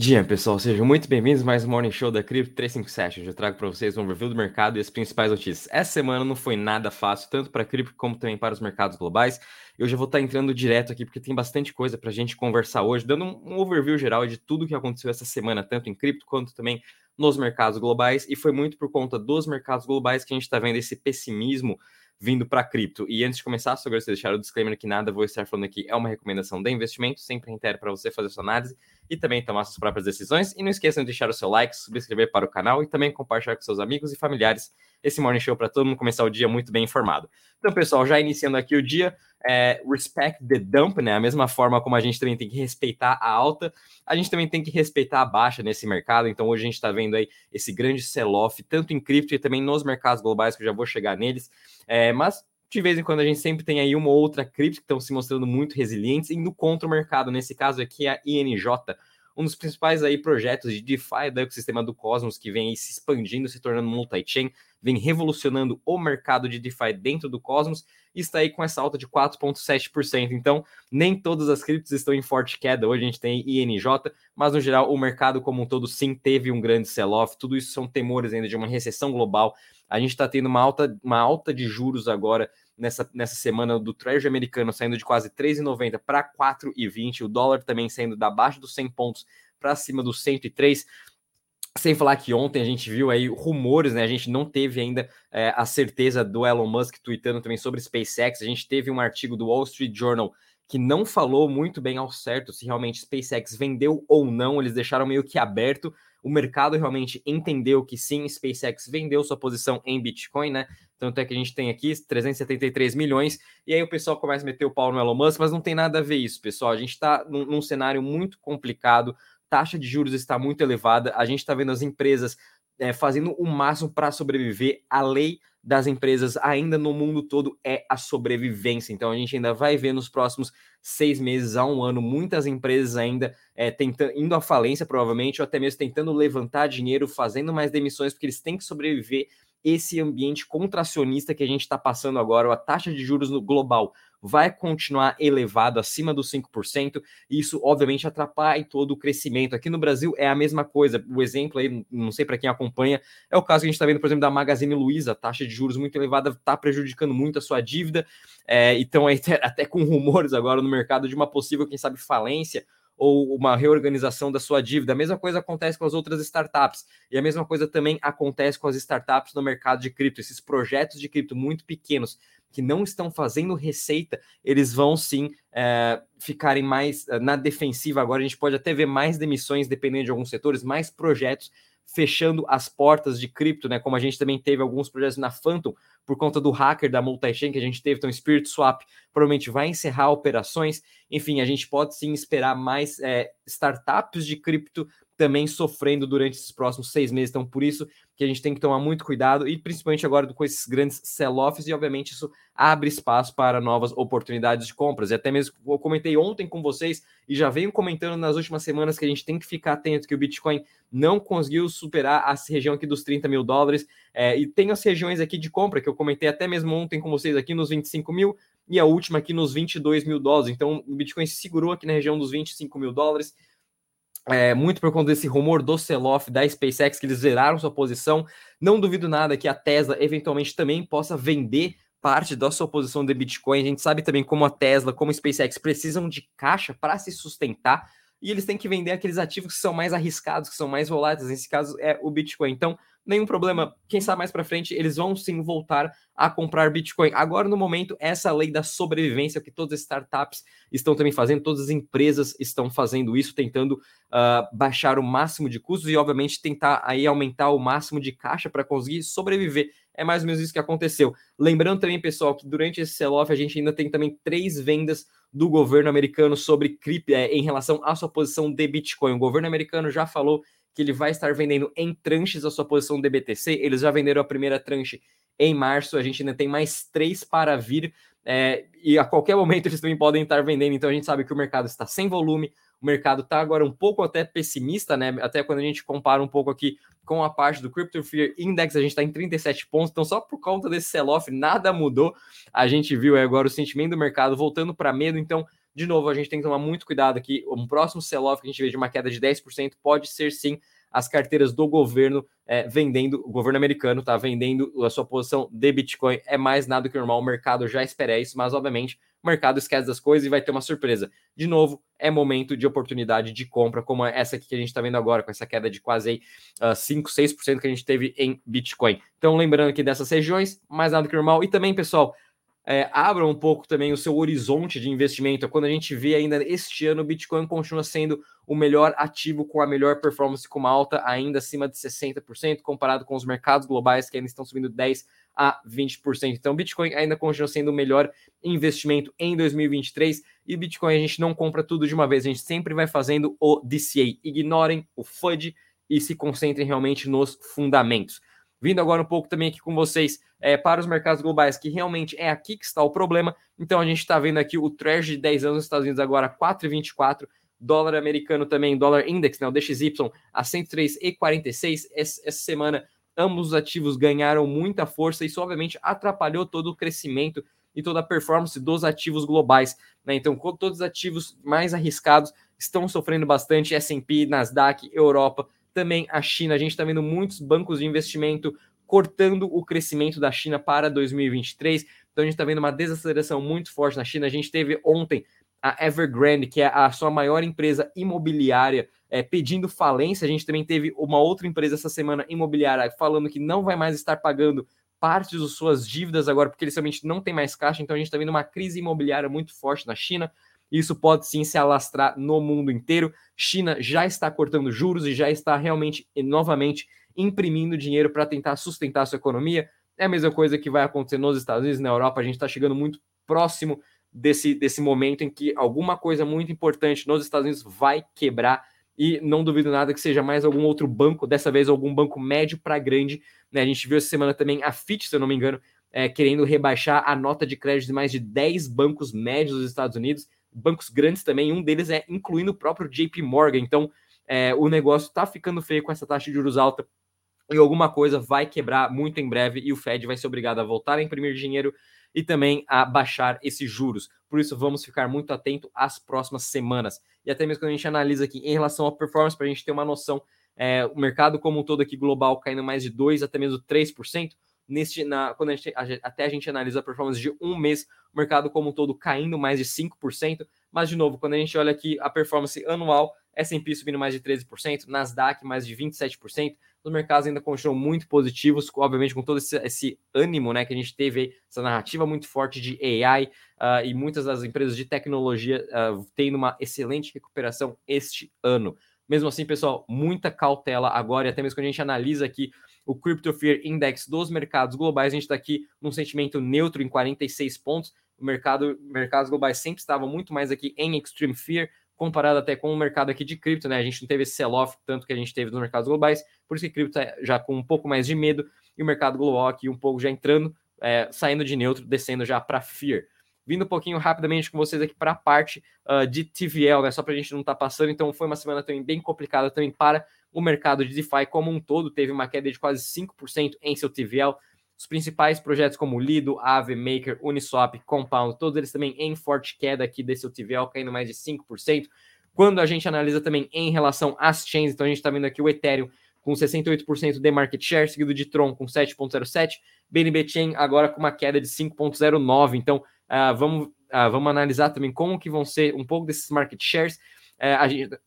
Dia, pessoal, sejam muito bem-vindos mais um Morning Show da Crypto 357. Hoje eu trago para vocês um review do mercado e as principais notícias. Essa semana não foi nada fácil, tanto para a cripto como também para os mercados globais. Eu já vou estar entrando direto aqui porque tem bastante coisa para a gente conversar hoje, dando um overview geral de tudo que aconteceu essa semana, tanto em cripto quanto também nos mercados globais. E foi muito por conta dos mercados globais que a gente está vendo esse pessimismo vindo para cripto. E antes de começar, só gostaria de deixar o disclaimer que nada vou estar falando aqui é uma recomendação de investimento, sempre reitero para você fazer sua análise e também tomar suas próprias decisões. E não esqueçam de deixar o seu like, subscrever para o canal e também compartilhar com seus amigos e familiares esse morning show para todo mundo começar o dia muito bem informado. Então, pessoal, já iniciando aqui o dia, é, respect the dump, né? A mesma forma como a gente também tem que respeitar a alta, a gente também tem que respeitar a baixa nesse mercado. Então, hoje a gente está vendo aí esse grande sell-off, tanto em cripto e também nos mercados globais, que eu já vou chegar neles. É, mas de vez em quando a gente sempre tem aí uma ou outra cripto que estão se mostrando muito resilientes, indo contra o mercado. Nesse caso aqui, a INJ, um dos principais aí projetos de DeFi do ecossistema do Cosmos, que vem se expandindo, se tornando multi-chain, vem revolucionando o mercado de DeFi dentro do Cosmos, e está aí com essa alta de 4,7%. Então, nem todas as criptos estão em forte queda. Hoje a gente tem INJ, mas no geral o mercado como um todo sim teve um grande sell-off. Tudo isso são temores ainda de uma recessão global a gente está tendo uma alta, uma alta de juros agora nessa, nessa semana do Treasury americano saindo de quase 3,90 para 4,20, o dólar também saindo da baixa dos 100 pontos para cima dos 103. Sem falar que ontem a gente viu aí rumores, né? A gente não teve ainda é, a certeza do Elon Musk tweetando também sobre SpaceX. A gente teve um artigo do Wall Street Journal que não falou muito bem ao certo se realmente SpaceX vendeu ou não. Eles deixaram meio que aberto o mercado realmente entendeu que sim, SpaceX vendeu sua posição em Bitcoin, né? Tanto é que a gente tem aqui 373 milhões, e aí o pessoal começa a meter o pau no Elon Musk, mas não tem nada a ver isso, pessoal. A gente está num, num cenário muito complicado, taxa de juros está muito elevada, a gente está vendo as empresas é, fazendo o máximo para sobreviver. A lei das empresas ainda no mundo todo é a sobrevivência. Então a gente ainda vai ver nos próximos seis meses a um ano muitas empresas ainda é, tentando, indo à falência, provavelmente, ou até mesmo tentando levantar dinheiro, fazendo mais demissões, porque eles têm que sobreviver esse ambiente contracionista que a gente está passando agora, a taxa de juros no global vai continuar elevado acima dos 5%, e isso obviamente atrapalha todo o crescimento. Aqui no Brasil é a mesma coisa. O exemplo aí, não sei para quem acompanha, é o caso que a gente está vendo, por exemplo, da Magazine Luiza, a taxa de juros muito elevada está prejudicando muito a sua dívida. É, então, até com rumores agora no mercado de uma possível, quem sabe, falência ou uma reorganização da sua dívida. A mesma coisa acontece com as outras startups. E a mesma coisa também acontece com as startups no mercado de cripto. Esses projetos de cripto muito pequenos que não estão fazendo receita, eles vão sim é, ficarem mais é, na defensiva. Agora a gente pode até ver mais demissões, dependendo de alguns setores, mais projetos fechando as portas de cripto, né? Como a gente também teve alguns projetos na Phantom por conta do hacker da multi-chain que a gente teve, então Spirit Swap provavelmente vai encerrar operações. Enfim, a gente pode sim esperar mais é, startups de cripto também sofrendo durante esses próximos seis meses. Então, por isso que a gente tem que tomar muito cuidado, e principalmente agora com esses grandes sell-offs, e obviamente isso abre espaço para novas oportunidades de compras. E até mesmo eu comentei ontem com vocês, e já venho comentando nas últimas semanas que a gente tem que ficar atento que o Bitcoin não conseguiu superar a região aqui dos 30 mil dólares, é, e tem as regiões aqui de compra, que eu comentei até mesmo ontem com vocês aqui nos 25 mil, e a última aqui nos 22 mil dólares. Então, o Bitcoin se segurou aqui na região dos 25 mil dólares é, muito por conta desse rumor do sell-off da SpaceX, que eles zeraram sua posição. Não duvido nada que a Tesla eventualmente também possa vender parte da sua posição de Bitcoin. A gente sabe também como a Tesla, como a SpaceX precisam de caixa para se sustentar e eles têm que vender aqueles ativos que são mais arriscados, que são mais voláteis. Nesse caso é o Bitcoin. Então, nenhum problema. Quem sabe mais para frente eles vão sim voltar a comprar Bitcoin. Agora, no momento, essa lei da sobrevivência que todas as startups estão também fazendo, todas as empresas estão fazendo isso, tentando uh, baixar o máximo de custos e, obviamente, tentar aí aumentar o máximo de caixa para conseguir sobreviver. É mais ou menos isso que aconteceu. Lembrando também, pessoal, que durante esse sell-off a gente ainda tem também três vendas do governo americano sobre cripto é, em relação à sua posição de Bitcoin. O governo americano já falou que ele vai estar vendendo em tranches a sua posição de BTC. Eles já venderam a primeira tranche em março, a gente ainda tem mais três para vir. É, e a qualquer momento eles também podem estar vendendo, então a gente sabe que o mercado está sem volume, o mercado está agora um pouco até pessimista, né? Até quando a gente compara um pouco aqui com a parte do Crypto Fear Index, a gente está em 37 pontos, então só por conta desse sell-off nada mudou. A gente viu agora o sentimento do mercado voltando para medo, então de novo, a gente tem que tomar muito cuidado aqui. Um próximo sell-off que a gente vê de uma queda de 10% pode ser sim as carteiras do governo é, vendendo, o governo americano está vendendo a sua posição de Bitcoin. É mais nada que normal, o mercado já espera isso, mas obviamente o mercado esquece das coisas e vai ter uma surpresa. De novo, é momento de oportunidade de compra, como essa aqui que a gente está vendo agora, com essa queda de quase aí, uh, 5, 6% que a gente teve em Bitcoin. Então, lembrando aqui dessas regiões, mais nada que normal. E também, pessoal, é, abra um pouco também o seu horizonte de investimento. Quando a gente vê ainda este ano, o Bitcoin continua sendo o melhor ativo com a melhor performance, com uma alta ainda acima de 60%, comparado com os mercados globais que ainda estão subindo 10% a 20%. Então, Bitcoin ainda continua sendo o melhor investimento em 2023 e Bitcoin a gente não compra tudo de uma vez, a gente sempre vai fazendo o DCA. Ignorem o FUD e se concentrem realmente nos fundamentos. Vindo agora um pouco também aqui com vocês é, para os mercados globais, que realmente é aqui que está o problema. Então a gente está vendo aqui o Treasury de 10 anos nos Estados Unidos agora 4,24, dólar americano também, dólar index, né, o DXY a 103,46. Essa, essa semana ambos os ativos ganharam muita força isso obviamente atrapalhou todo o crescimento e toda a performance dos ativos globais. Né? Então, todos os ativos mais arriscados estão sofrendo bastante, S&P, Nasdaq, Europa, também a China. A gente está vendo muitos bancos de investimento cortando o crescimento da China para 2023. Então a gente está vendo uma desaceleração muito forte na China. A gente teve ontem a Evergrande, que é a sua maior empresa imobiliária, é, pedindo falência. A gente também teve uma outra empresa essa semana imobiliária falando que não vai mais estar pagando parte de suas dívidas agora, porque eles realmente não tem mais caixa. Então a gente está vendo uma crise imobiliária muito forte na China. Isso pode sim se alastrar no mundo inteiro. China já está cortando juros e já está realmente novamente imprimindo dinheiro para tentar sustentar sua economia. É a mesma coisa que vai acontecer nos Estados Unidos, na Europa. A gente está chegando muito próximo desse, desse momento em que alguma coisa muito importante nos Estados Unidos vai quebrar. E não duvido nada que seja mais algum outro banco, dessa vez algum banco médio para grande. Né? A gente viu essa semana também a Fitch, se eu não me engano, é, querendo rebaixar a nota de crédito de mais de 10 bancos médios dos Estados Unidos bancos grandes também, um deles é incluindo o próprio JP Morgan. Então, é, o negócio está ficando feio com essa taxa de juros alta e alguma coisa vai quebrar muito em breve e o Fed vai ser obrigado a voltar a imprimir dinheiro e também a baixar esses juros. Por isso, vamos ficar muito atento às próximas semanas. E até mesmo quando a gente analisa aqui em relação à performance, para a gente ter uma noção, é, o mercado como um todo aqui global caindo mais de 2%, até mesmo 3%. Neste, na, quando a gente, a, até a gente analisa a performance de um mês, o mercado como um todo caindo mais de 5%. Mas, de novo, quando a gente olha aqui a performance anual, S&P subindo mais de 13%, Nasdaq mais de 27%, os mercados ainda continuam muito positivos, obviamente com todo esse, esse ânimo né, que a gente teve, essa narrativa muito forte de AI uh, ah, e muitas das empresas de tecnologia uh, tendo uma excelente recuperação este ano. Mesmo assim, pessoal, muita cautela agora, e até mesmo quando a gente analisa aqui o Crypto Fear Index dos mercados globais, a gente está aqui num sentimento neutro em 46 pontos. O mercado, mercados globais sempre estavam muito mais aqui em Extreme Fear, comparado até com o mercado aqui de cripto, né? A gente não teve esse sell-off tanto que a gente teve nos mercados globais, por isso que cripto está já com um pouco mais de medo, e o mercado global aqui um pouco já entrando, é, saindo de neutro, descendo já para Fear vindo um pouquinho rapidamente com vocês aqui para a parte uh, de TVL, né? Só para a gente não estar tá passando. Então, foi uma semana também bem complicada também para o mercado de DeFi como um todo. Teve uma queda de quase 5% em seu TVL. Os principais projetos como Lido, Aave, Maker, Uniswap, Compound, todos eles também em forte queda aqui desse TVL, caindo mais de 5%. Quando a gente analisa também em relação às chains, então a gente está vendo aqui o Ethereum com 68% de market share, seguido de Tron com 7,07%, BNB Chain agora com uma queda de 5,09%. Então, Uh, vamos, uh, vamos analisar também como que vão ser um pouco desses market shares. Uh, a, gente,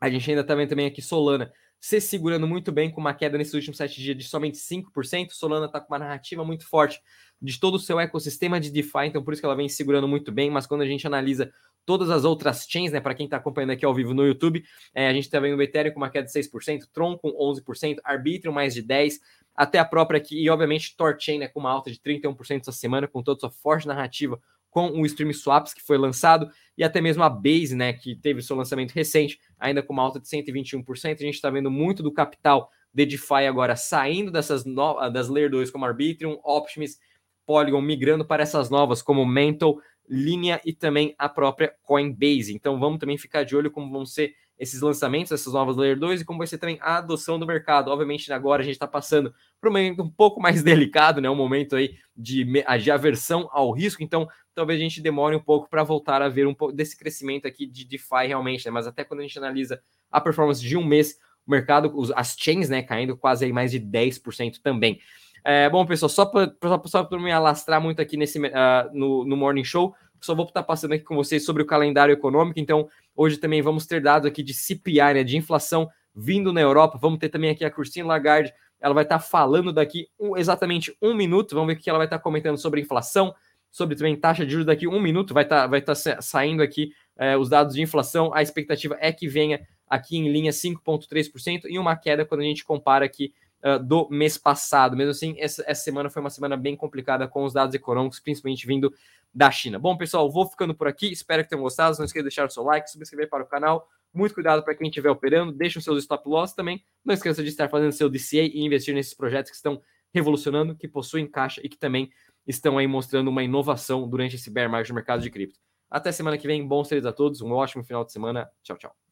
a gente ainda está vendo também aqui Solana se segurando muito bem com uma queda nesses últimos sete dias de somente 5%. Solana está com uma narrativa muito forte de todo o seu ecossistema de DeFi, então por isso que ela vem segurando muito bem. Mas quando a gente analisa todas as outras chains, né, para quem está acompanhando aqui ao vivo no YouTube, é, a gente está vendo o Ethereum com uma queda de 6%, Tron com 11%, Arbitrum mais de 10%, até a própria aqui, e obviamente Torchain, né, com uma alta de 31% essa semana, com toda sua forte narrativa com o Stream Swaps que foi lançado, e até mesmo a Base, né, que teve seu lançamento recente, ainda com uma alta de 121%. A gente está vendo muito do capital de DeFi agora saindo dessas no... das Layer 2 como Arbitrum, Optimus, Polygon, migrando para essas novas como Mental, linha e também a própria Coinbase. Então vamos também ficar de olho como vão ser esses lançamentos, essas novas Layer 2 e como vai ser também a adoção do mercado. Obviamente, agora a gente está passando por um momento um pouco mais delicado, né? Um momento aí de, de aversão ao risco, então talvez a gente demore um pouco para voltar a ver um pouco desse crescimento aqui de DeFi realmente, né? Mas até quando a gente analisa a performance de um mês, o mercado, as chains, né, caindo quase aí mais de 10% também. É, bom, pessoal, só para para me alastrar muito aqui nesse uh, no, no Morning Show, só vou estar passando aqui com vocês sobre o calendário econômico. Então, hoje também vamos ter dados aqui de CPI, né, de inflação vindo na Europa. Vamos ter também aqui a Christine Lagarde. Ela vai estar falando daqui um, exatamente um minuto. Vamos ver o que ela vai estar comentando sobre inflação, sobre também taxa de juros daqui um minuto. Vai estar, vai estar saindo aqui é, os dados de inflação. A expectativa é que venha aqui em linha 5,3% e uma queda quando a gente compara aqui uh, do mês passado. Mesmo assim, essa, essa semana foi uma semana bem complicada com os dados econômicos, principalmente vindo da China. Bom, pessoal, vou ficando por aqui. Espero que tenham gostado. Não esqueça de deixar o seu like, subscrever para o canal. Muito cuidado para quem estiver operando. Deixe os seus stop loss também. Não esqueça de estar fazendo seu DCA e investir nesses projetos que estão revolucionando, que possuem caixa e que também estão aí mostrando uma inovação durante esse bear market do mercado de cripto. Até semana que vem. Bons trades a todos. Um ótimo final de semana. Tchau, tchau.